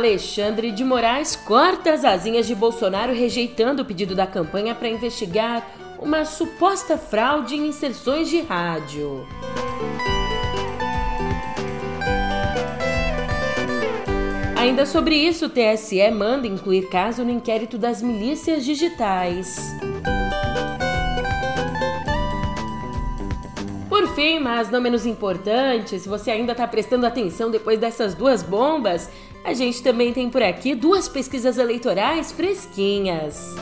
Alexandre de Moraes corta as asinhas de Bolsonaro rejeitando o pedido da campanha para investigar uma suposta fraude em inserções de rádio. Ainda sobre isso, o TSE manda incluir caso no inquérito das milícias digitais. Por fim, mas não menos importante, se você ainda está prestando atenção depois dessas duas bombas, a gente também tem por aqui duas pesquisas eleitorais fresquinhas.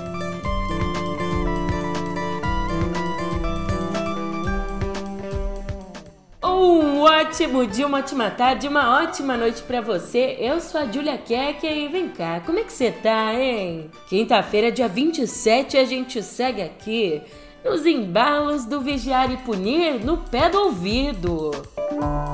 Um ótimo dia, uma ótima tarde, uma ótima noite para você. Eu sou a Julia Keck e vem cá, como é que você tá, hein? Quinta-feira, dia 27, a gente segue aqui nos embalos do vigiar e punir no pé do ouvido. O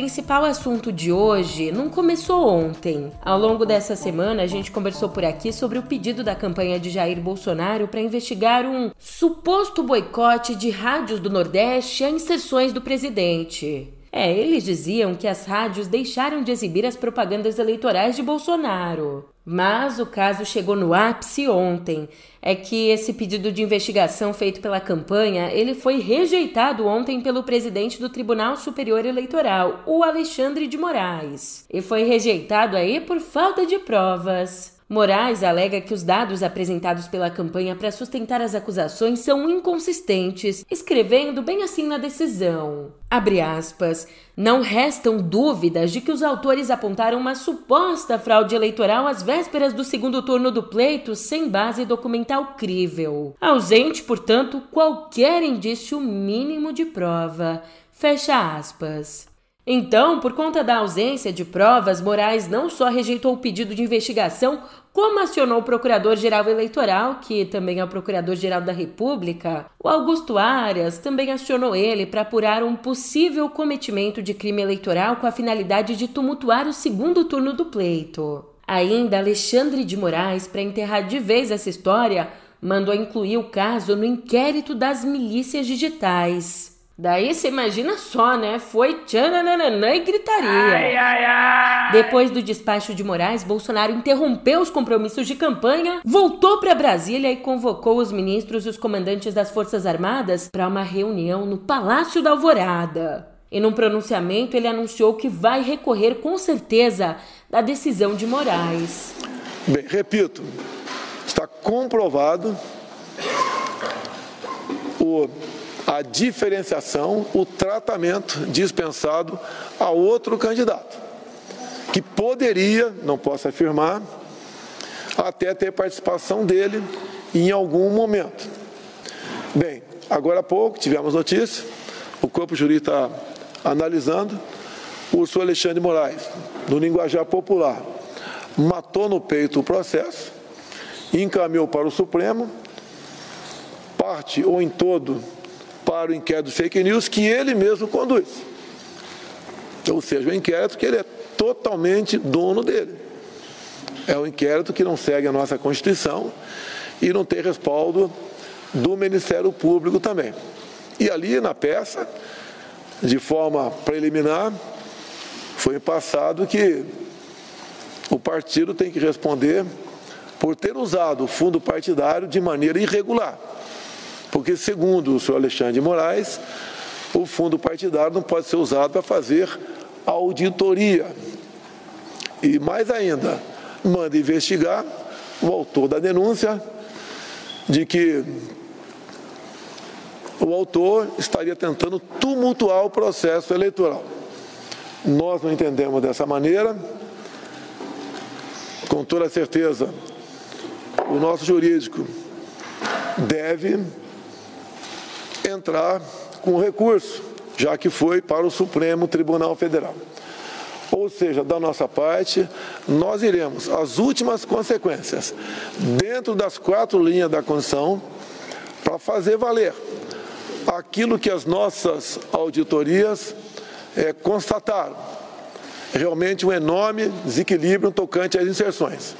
principal assunto de hoje não começou ontem. Ao longo dessa semana, a gente conversou por aqui sobre o pedido da campanha de Jair Bolsonaro para investigar um suposto boicote de rádios do Nordeste a inserções do presidente. É, eles diziam que as rádios deixaram de exibir as propagandas eleitorais de Bolsonaro. Mas o caso chegou no ápice ontem. É que esse pedido de investigação feito pela campanha, ele foi rejeitado ontem pelo presidente do Tribunal Superior Eleitoral, o Alexandre de Moraes. E foi rejeitado aí por falta de provas. Moraes alega que os dados apresentados pela campanha para sustentar as acusações são inconsistentes, escrevendo bem assim na decisão. Abre aspas. Não restam dúvidas de que os autores apontaram uma suposta fraude eleitoral às vésperas do segundo turno do pleito sem base documental crível. Ausente, portanto, qualquer indício mínimo de prova. Fecha aspas. Então, por conta da ausência de provas, Moraes não só rejeitou o pedido de investigação, como acionou o Procurador-Geral Eleitoral, que também é o Procurador-Geral da República, o Augusto Arias também acionou ele para apurar um possível cometimento de crime eleitoral com a finalidade de tumultuar o segundo turno do pleito. Ainda Alexandre de Moraes, para enterrar de vez essa história, mandou incluir o caso no inquérito das milícias digitais. Daí você imagina só, né? Foi tchananana e gritaria. Ai, ai, ai. Depois do despacho de Moraes, Bolsonaro interrompeu os compromissos de campanha, voltou para Brasília e convocou os ministros e os comandantes das Forças Armadas para uma reunião no Palácio da Alvorada. E num pronunciamento, ele anunciou que vai recorrer com certeza da decisão de Moraes. Bem, repito, está comprovado o a diferenciação, o tratamento dispensado a outro candidato, que poderia, não posso afirmar, até ter participação dele em algum momento. Bem, agora há pouco tivemos notícia, o corpo jurídico está analisando, o senhor Alexandre Moraes, no linguajar popular, matou no peito o processo, encaminhou para o Supremo, parte ou em todo para o inquérito fake news que ele mesmo conduz. Ou seja, o inquérito que ele é totalmente dono dele. É um inquérito que não segue a nossa Constituição e não tem respaldo do Ministério Público também. E ali na peça, de forma preliminar, foi passado que o partido tem que responder por ter usado o fundo partidário de maneira irregular. Porque, segundo o senhor Alexandre de Moraes, o fundo partidário não pode ser usado para fazer auditoria. E mais ainda, manda investigar o autor da denúncia de que o autor estaria tentando tumultuar o processo eleitoral. Nós não entendemos dessa maneira. Com toda certeza, o nosso jurídico deve entrar com recurso, já que foi para o Supremo Tribunal Federal. Ou seja, da nossa parte, nós iremos às últimas consequências, dentro das quatro linhas da Constituição, para fazer valer aquilo que as nossas auditorias é, constataram. Realmente um enorme desequilíbrio tocante às inserções.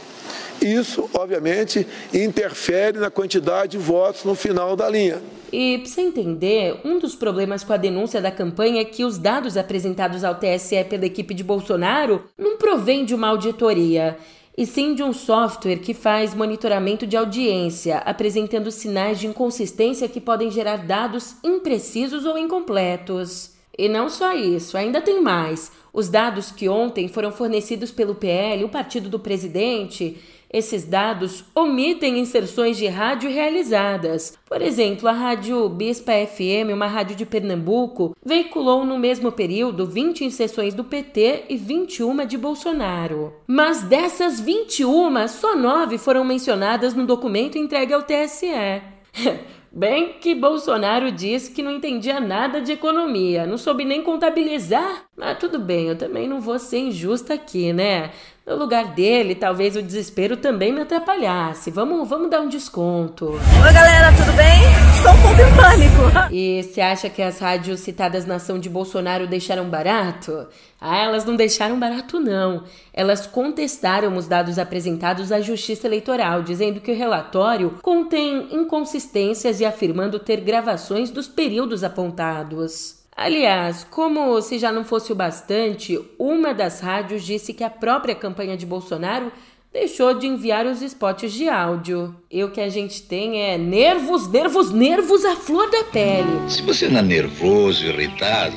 Isso, obviamente, interfere na quantidade de votos no final da linha. E, para você entender, um dos problemas com a denúncia da campanha é que os dados apresentados ao TSE pela equipe de Bolsonaro não provêm de uma auditoria, e sim de um software que faz monitoramento de audiência, apresentando sinais de inconsistência que podem gerar dados imprecisos ou incompletos. E não só isso, ainda tem mais. Os dados que ontem foram fornecidos pelo PL, o partido do presidente, esses dados omitem inserções de rádio realizadas. Por exemplo, a rádio Bispa FM, uma rádio de Pernambuco, veiculou no mesmo período 20 inserções do PT e 21 de Bolsonaro. Mas dessas 21, só 9 foram mencionadas no documento entregue ao TSE. Bem que Bolsonaro disse que não entendia nada de economia, não soube nem contabilizar. Mas tudo bem, eu também não vou ser injusta aqui, né? No lugar dele, talvez o desespero também me atrapalhasse. Vamos, vamos dar um desconto. Oi, galera, tudo bem? Estou um pouco em pânico. E você acha que as rádios citadas na ação de Bolsonaro deixaram barato? Ah, elas não deixaram barato, não. Elas contestaram os dados apresentados à Justiça Eleitoral, dizendo que o relatório contém inconsistências e afirmando ter gravações dos períodos apontados. Aliás, como se já não fosse o bastante, uma das rádios disse que a própria campanha de Bolsonaro deixou de enviar os spots de áudio. E o que a gente tem é nervos, nervos, nervos à flor da pele. Se você não é nervoso, irritado,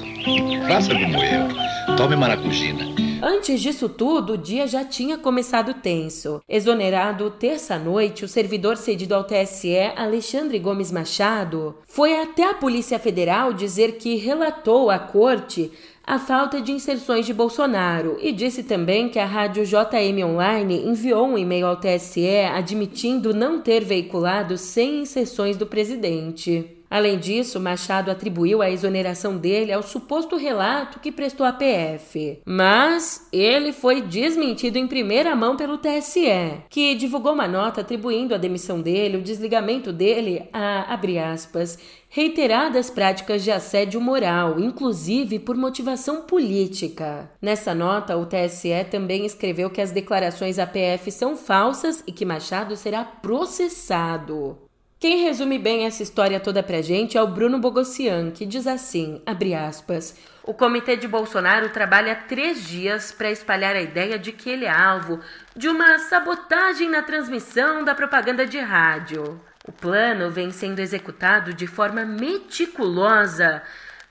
faça como eu. Tome maracujina. Antes disso tudo, o dia já tinha começado tenso. Exonerado terça-noite, o servidor cedido ao TSE, Alexandre Gomes Machado, foi até a Polícia Federal dizer que relatou à corte a falta de inserções de Bolsonaro e disse também que a rádio JM Online enviou um e-mail ao TSE admitindo não ter veiculado 100 inserções do presidente. Além disso, Machado atribuiu a exoneração dele ao suposto relato que prestou à PF. Mas ele foi desmentido em primeira mão pelo TSE, que divulgou uma nota atribuindo a demissão dele, o desligamento dele a, abre aspas, reiteradas práticas de assédio moral, inclusive por motivação política. Nessa nota, o TSE também escreveu que as declarações à PF são falsas e que Machado será processado. Quem resume bem essa história toda pra gente é o Bruno Bogossian, que diz assim, abre aspas, o comitê de Bolsonaro trabalha três dias para espalhar a ideia de que ele é alvo de uma sabotagem na transmissão da propaganda de rádio. O plano vem sendo executado de forma meticulosa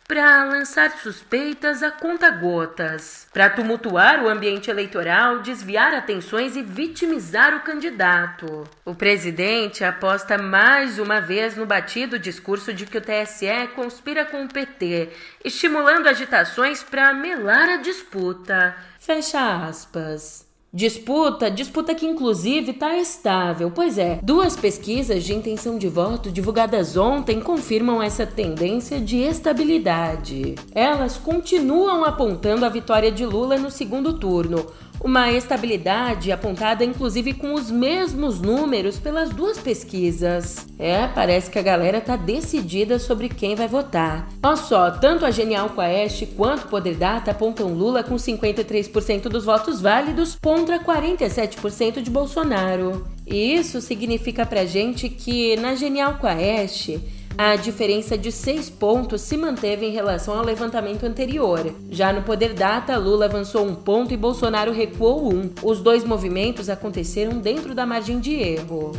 para lançar suspeitas a conta-gotas, para tumultuar o ambiente eleitoral, desviar atenções e vitimizar o candidato. O presidente aposta mais uma vez no batido discurso de que o TSE conspira com o PT, estimulando agitações para melar a disputa. Fecha aspas. Disputa, disputa que inclusive está estável. Pois é, duas pesquisas de intenção de voto divulgadas ontem confirmam essa tendência de estabilidade. Elas continuam apontando a vitória de Lula no segundo turno, uma estabilidade apontada inclusive com os mesmos números pelas duas pesquisas. É, parece que a galera tá decidida sobre quem vai votar. Olha só, tanto a Genial Quest quanto o Poder Data apontam Lula com 53% dos votos válidos contra 47% de Bolsonaro. E isso significa pra gente que na Genial Quest a diferença de seis pontos se manteve em relação ao levantamento anterior. Já no Poder Data, Lula avançou um ponto e Bolsonaro recuou um. Os dois movimentos aconteceram dentro da margem de erro.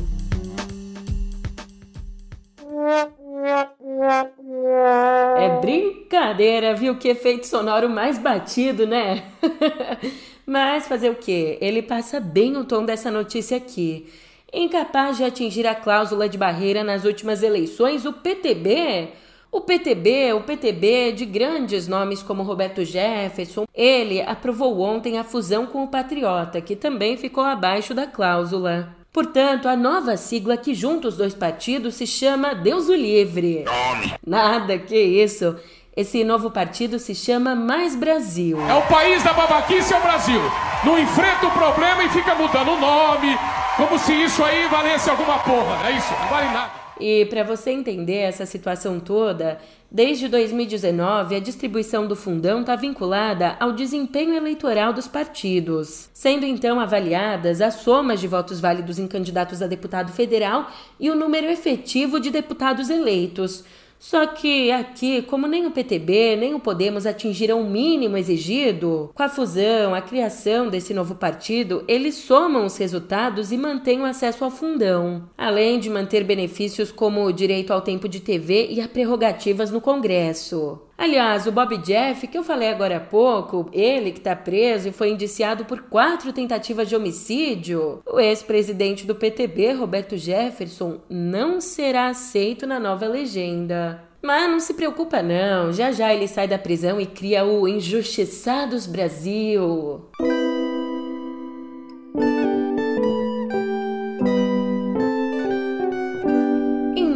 É brincadeira, viu? Que efeito sonoro mais batido, né? Mas fazer o quê? Ele passa bem o tom dessa notícia aqui. Incapaz de atingir a cláusula de barreira nas últimas eleições, o PTB o PTB, o PTB de grandes nomes como Roberto Jefferson, ele aprovou ontem a fusão com o Patriota, que também ficou abaixo da cláusula. Portanto, a nova sigla que junta os dois partidos se chama Deus o Livre. Nada, que isso. Esse novo partido se chama Mais Brasil. É o país da babaquice, é o Brasil. Não enfrenta o problema e fica mudando o nome, como se isso aí valesse alguma porra. É isso, não vale nada. E para você entender essa situação toda, desde 2019 a distribuição do fundão está vinculada ao desempenho eleitoral dos partidos, sendo então avaliadas as somas de votos válidos em candidatos a deputado federal e o número efetivo de deputados eleitos. Só que aqui, como nem o PTB nem o Podemos atingiram o mínimo exigido, com a fusão, a criação desse novo partido, eles somam os resultados e mantêm o acesso ao fundão, além de manter benefícios como o direito ao tempo de TV e a prerrogativas no Congresso. Aliás, o Bob Jeff, que eu falei agora há pouco, ele que está preso e foi indiciado por quatro tentativas de homicídio, o ex-presidente do PTB, Roberto Jefferson, não será aceito na nova legenda. Mas não se preocupa não, já já ele sai da prisão e cria o Injustiçados Brasil.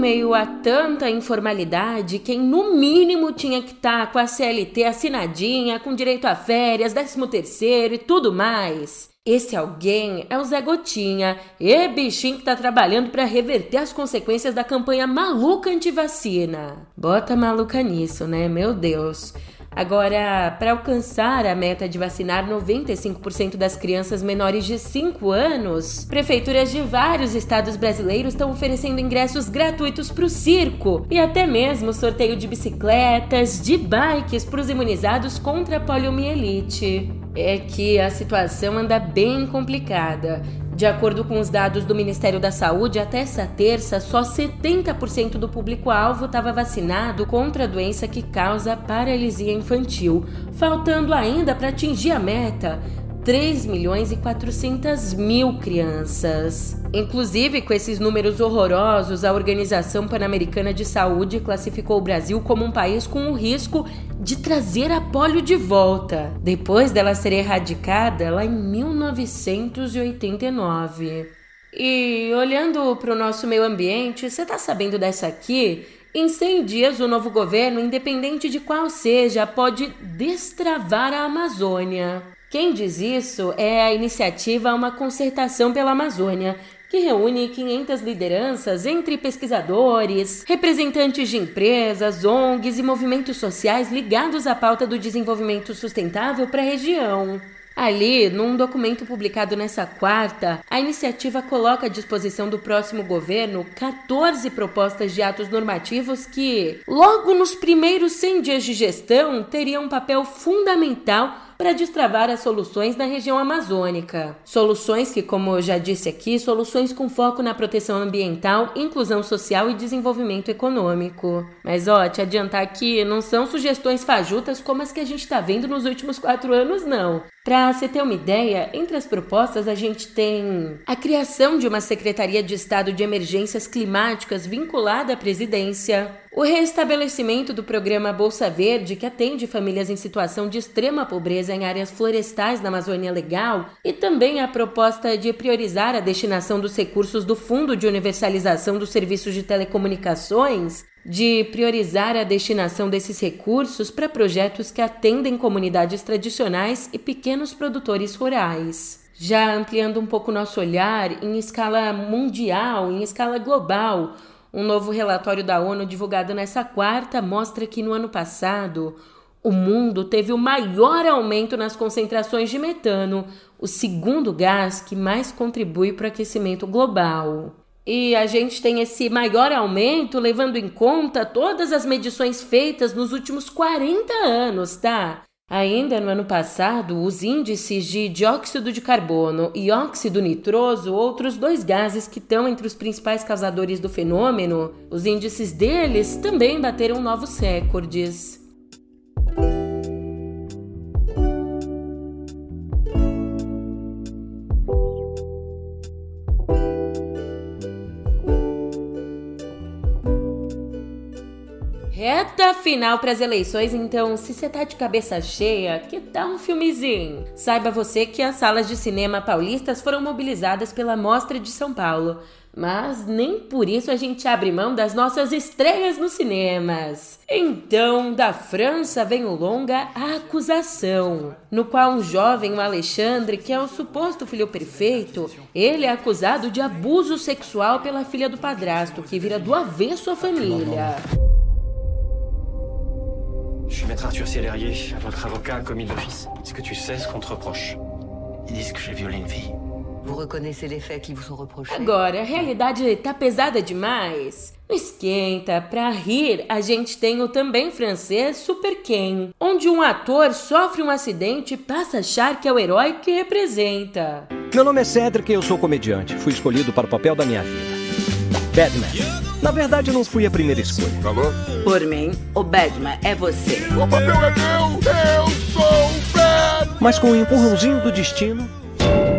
Meio a tanta informalidade, quem no mínimo tinha que estar tá com a CLT assinadinha, com direito a férias, 13 terceiro e tudo mais. Esse alguém é o Zé Gotinha, e bichinho que tá trabalhando para reverter as consequências da campanha maluca anti-vacina. Bota maluca nisso, né? Meu Deus. Agora, para alcançar a meta de vacinar 95% das crianças menores de 5 anos, prefeituras de vários estados brasileiros estão oferecendo ingressos gratuitos para o circo e até mesmo sorteio de bicicletas, de bikes para os imunizados contra a poliomielite. É que a situação anda bem complicada. De acordo com os dados do Ministério da Saúde, até essa terça, só 70% do público-alvo estava vacinado contra a doença que causa paralisia infantil, faltando ainda para atingir a meta 3 milhões e 400 mil crianças. Inclusive, com esses números horrorosos, a Organização Pan-Americana de Saúde classificou o Brasil como um país com o risco de trazer a polio de volta, depois dela ser erradicada lá em 1989. E olhando para o nosso meio ambiente, você está sabendo dessa aqui? Em 100 dias, o novo governo, independente de qual seja, pode destravar a Amazônia. Quem diz isso é a iniciativa Uma Concertação pela Amazônia, que reúne 500 lideranças entre pesquisadores, representantes de empresas, ONGs e movimentos sociais ligados à pauta do desenvolvimento sustentável para a região. Ali, num documento publicado nessa quarta, a iniciativa coloca à disposição do próximo governo 14 propostas de atos normativos que, logo nos primeiros 100 dias de gestão, teriam um papel fundamental para destravar as soluções na região amazônica. Soluções que, como eu já disse aqui, soluções com foco na proteção ambiental, inclusão social e desenvolvimento econômico. Mas ó, te adiantar que não são sugestões fajutas como as que a gente está vendo nos últimos quatro anos, não. Para você ter uma ideia, entre as propostas a gente tem a criação de uma Secretaria de Estado de Emergências Climáticas vinculada à presidência, o restabelecimento do programa Bolsa Verde, que atende famílias em situação de extrema pobreza em áreas florestais da Amazônia Legal, e também a proposta de priorizar a destinação dos recursos do Fundo de Universalização dos Serviços de Telecomunicações de priorizar a destinação desses recursos para projetos que atendem comunidades tradicionais e pequenos produtores rurais. Já ampliando um pouco nosso olhar em escala mundial, em escala global, um novo relatório da ONU divulgado nessa quarta mostra que no ano passado o mundo teve o maior aumento nas concentrações de metano, o segundo gás que mais contribui para o aquecimento global. E a gente tem esse maior aumento levando em conta todas as medições feitas nos últimos 40 anos, tá? Ainda no ano passado, os índices de dióxido de carbono e óxido nitroso, outros dois gases que estão entre os principais causadores do fenômeno, os índices deles também bateram novos recordes. Final para as eleições, então, se você tá de cabeça cheia, que tal um filmezinho? Saiba você que as salas de cinema paulistas foram mobilizadas pela Mostra de São Paulo. Mas nem por isso a gente abre mão das nossas estreias nos cinemas. Então, da França vem o longa A Acusação, no qual um jovem, o Alexandre, que é o suposto filho perfeito, ele é acusado de abuso sexual pela filha do padrasto, que vira do avesso a família. Je suis maître Arthur Célérier, votre avocat commis d'office. Est-ce que tu sais ce qu'on te reproche Ils disent que j'ai violé une fille. Vous reconnaissez les faits qui vous sont reprochés Agora, a realidade tá pesada demais? Não esquenta, pra rir, a gente tem o também francês Super Ken, onde um ator sofre um acidente e passa a achar que é o herói que representa. Meu nome é Cedric e eu sou comediante. Fui escolhido para o papel da minha vida. Batman. Na verdade, não fui a primeira escolha. Alô? Por mim, o Batman é você. O papel é meu! Eu sou o Batman! Mas com o um empurrãozinho do destino,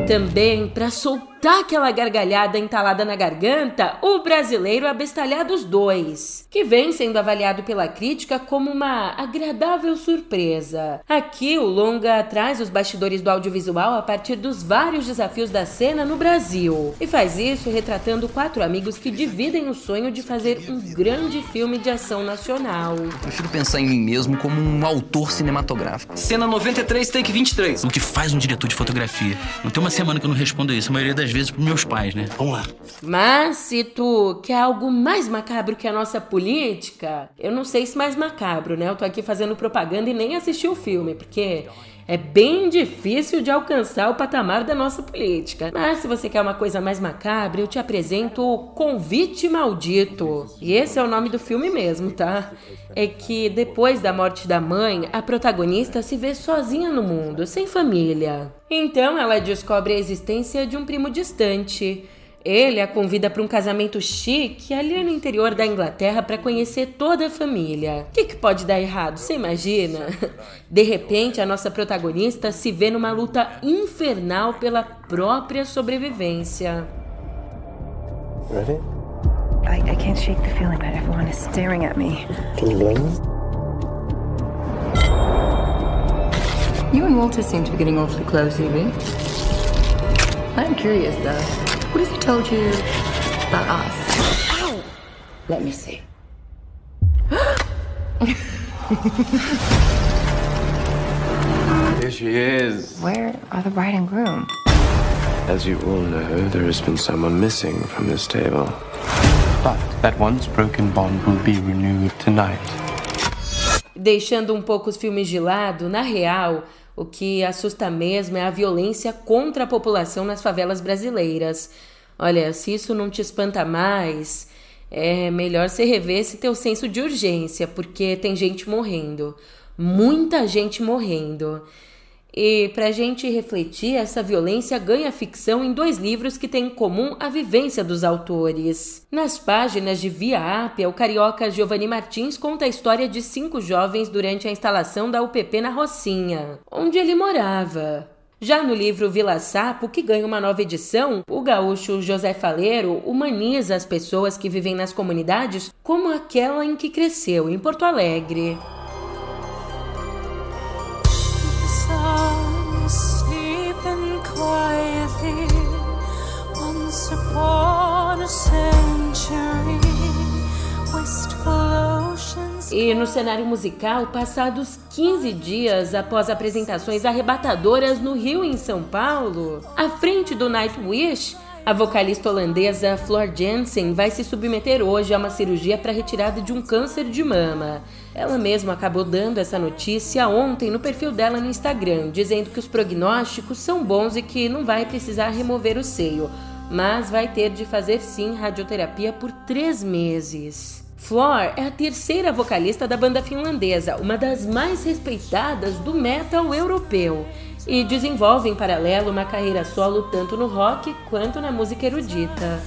também, para soltar aquela gargalhada entalada na garganta, o brasileiro Abestalhados 2, que vem sendo avaliado pela crítica como uma agradável surpresa. Aqui, o longa traz os bastidores do audiovisual a partir dos vários desafios da cena no Brasil, e faz isso retratando quatro amigos que dividem o sonho de fazer um grande filme de ação nacional. Eu prefiro pensar em mim mesmo como um autor cinematográfico. Cena 93, take 23. O que faz um diretor de fotografia? Não tem uma semana que eu não respondo isso, a maioria das vezes pros meus pais, né? Vamos lá. Mas se tu quer algo mais macabro que a nossa política, eu não sei se mais macabro, né? Eu tô aqui fazendo propaganda e nem assisti o filme, porque é bem difícil de alcançar o patamar da nossa política. Mas se você quer uma coisa mais macabra, eu te apresento o Convite Maldito. E esse é o nome do filme mesmo, tá? É que depois da morte da mãe, a protagonista se vê sozinha no mundo, sem família. Então ela descobre a existência de um primo distante. Ele a convida para um casamento chique ali no interior da Inglaterra para conhecer toda a família. O que, que pode dar errado? Você imagina? De repente, a nossa protagonista se vê numa luta infernal pela própria sobrevivência. Ready? I, I can't shake the feeling that everyone is staring at me. Can you blame them? You and Walter seem to be getting awfully close, Evie. I'm curious, though. Told you about us? Ow! Let me see. Here she is. Where are the bride and groom? As you all know, there has been someone missing from this table. But that once broken bond will be renewed tonight. Deixando um pouco os filmes de lado, na real, o que assusta mesmo é a violência contra a população nas favelas brasileiras. Olha, se isso não te espanta mais, é melhor você rever esse teu senso de urgência, porque tem gente morrendo. Muita gente morrendo. E para a gente refletir, essa violência ganha ficção em dois livros que têm em comum a vivência dos autores. Nas páginas de Via Ápia, o carioca Giovanni Martins conta a história de cinco jovens durante a instalação da UPP na Rocinha, onde ele morava. Já no livro Vila Sapo, que ganha uma nova edição, o gaúcho José Faleiro humaniza as pessoas que vivem nas comunidades como aquela em que cresceu, em Porto Alegre. E no cenário musical, passados 15 dias após apresentações arrebatadoras no Rio e em São Paulo, à frente do Nightwish, a vocalista holandesa Flor Jansen vai se submeter hoje a uma cirurgia para retirada de um câncer de mama. Ela mesma acabou dando essa notícia ontem no perfil dela no Instagram, dizendo que os prognósticos são bons e que não vai precisar remover o seio, mas vai ter de fazer sim radioterapia por três meses. Flor é a terceira vocalista da banda finlandesa, uma das mais respeitadas do metal europeu e desenvolve em paralelo uma carreira solo tanto no rock quanto na música erudita.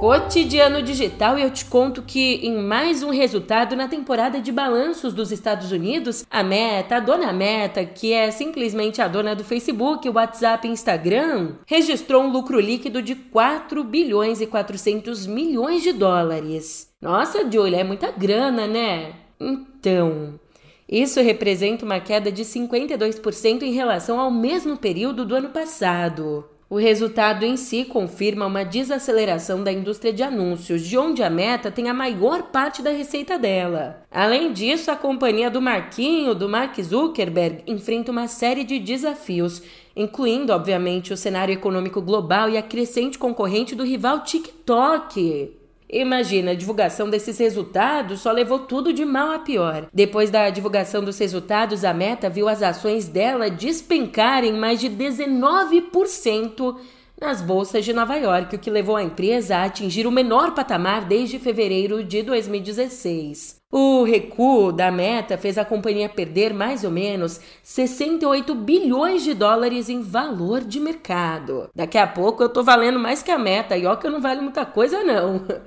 Cotidiano Digital eu te conto que em mais um resultado na temporada de balanços dos Estados Unidos, a Meta, a dona Meta, que é simplesmente a dona do Facebook, WhatsApp e Instagram, registrou um lucro líquido de 4 bilhões e 400 milhões de dólares. Nossa, Julia, é muita grana, né? Então, isso representa uma queda de 52% em relação ao mesmo período do ano passado. O resultado em si confirma uma desaceleração da indústria de anúncios, de onde a Meta tem a maior parte da receita dela. Além disso, a companhia do Marquinho, do Mark Zuckerberg, enfrenta uma série de desafios, incluindo, obviamente, o cenário econômico global e a crescente concorrente do rival TikTok. Imagina, a divulgação desses resultados só levou tudo de mal a pior. Depois da divulgação dos resultados, a Meta viu as ações dela despencarem mais de 19% nas bolsas de Nova York, o que levou a empresa a atingir o menor patamar desde fevereiro de 2016. O recuo da meta fez a companhia perder mais ou menos 68 bilhões de dólares em valor de mercado. Daqui a pouco eu tô valendo mais que a meta, e ó que eu não vale muita coisa não.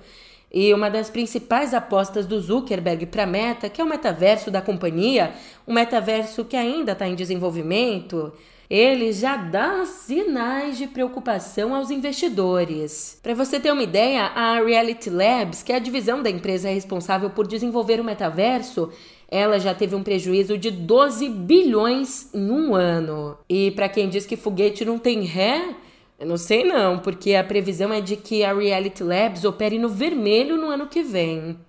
E uma das principais apostas do Zuckerberg para a Meta, que é o metaverso da companhia, um metaverso que ainda está em desenvolvimento, ele já dá sinais de preocupação aos investidores. Para você ter uma ideia, a Reality Labs, que é a divisão da empresa responsável por desenvolver o metaverso, ela já teve um prejuízo de 12 bilhões em um ano. E para quem diz que foguete não tem ré, eu não sei não, porque a previsão é de que a Reality Labs opere no vermelho no ano que vem.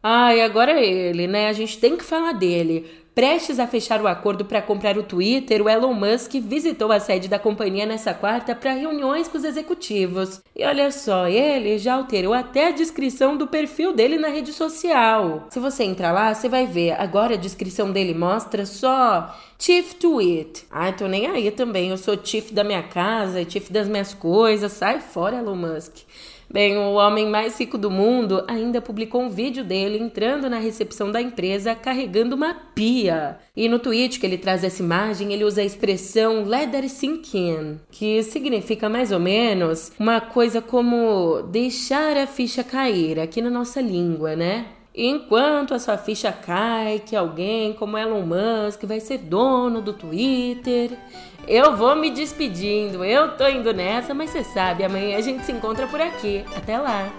Ah, e agora ele, né? A gente tem que falar dele. Prestes a fechar o acordo para comprar o Twitter, o Elon Musk visitou a sede da companhia nessa quarta para reuniões com os executivos. E olha só, ele já alterou até a descrição do perfil dele na rede social. Se você entrar lá, você vai ver. Agora a descrição dele mostra só Chief Tweet. Ai, tô nem aí também. Eu sou chief da minha casa, chief das minhas coisas. Sai fora, Elon Musk. Bem, o homem mais rico do mundo ainda publicou um vídeo dele entrando na recepção da empresa carregando uma pia. E no tweet que ele traz essa imagem, ele usa a expressão leather sink in, que significa mais ou menos uma coisa como deixar a ficha cair aqui na nossa língua, né? Enquanto a sua ficha cai que alguém como Elon Musk vai ser dono do Twitter, eu vou me despedindo. Eu tô indo nessa, mas você sabe, amanhã a gente se encontra por aqui. Até lá!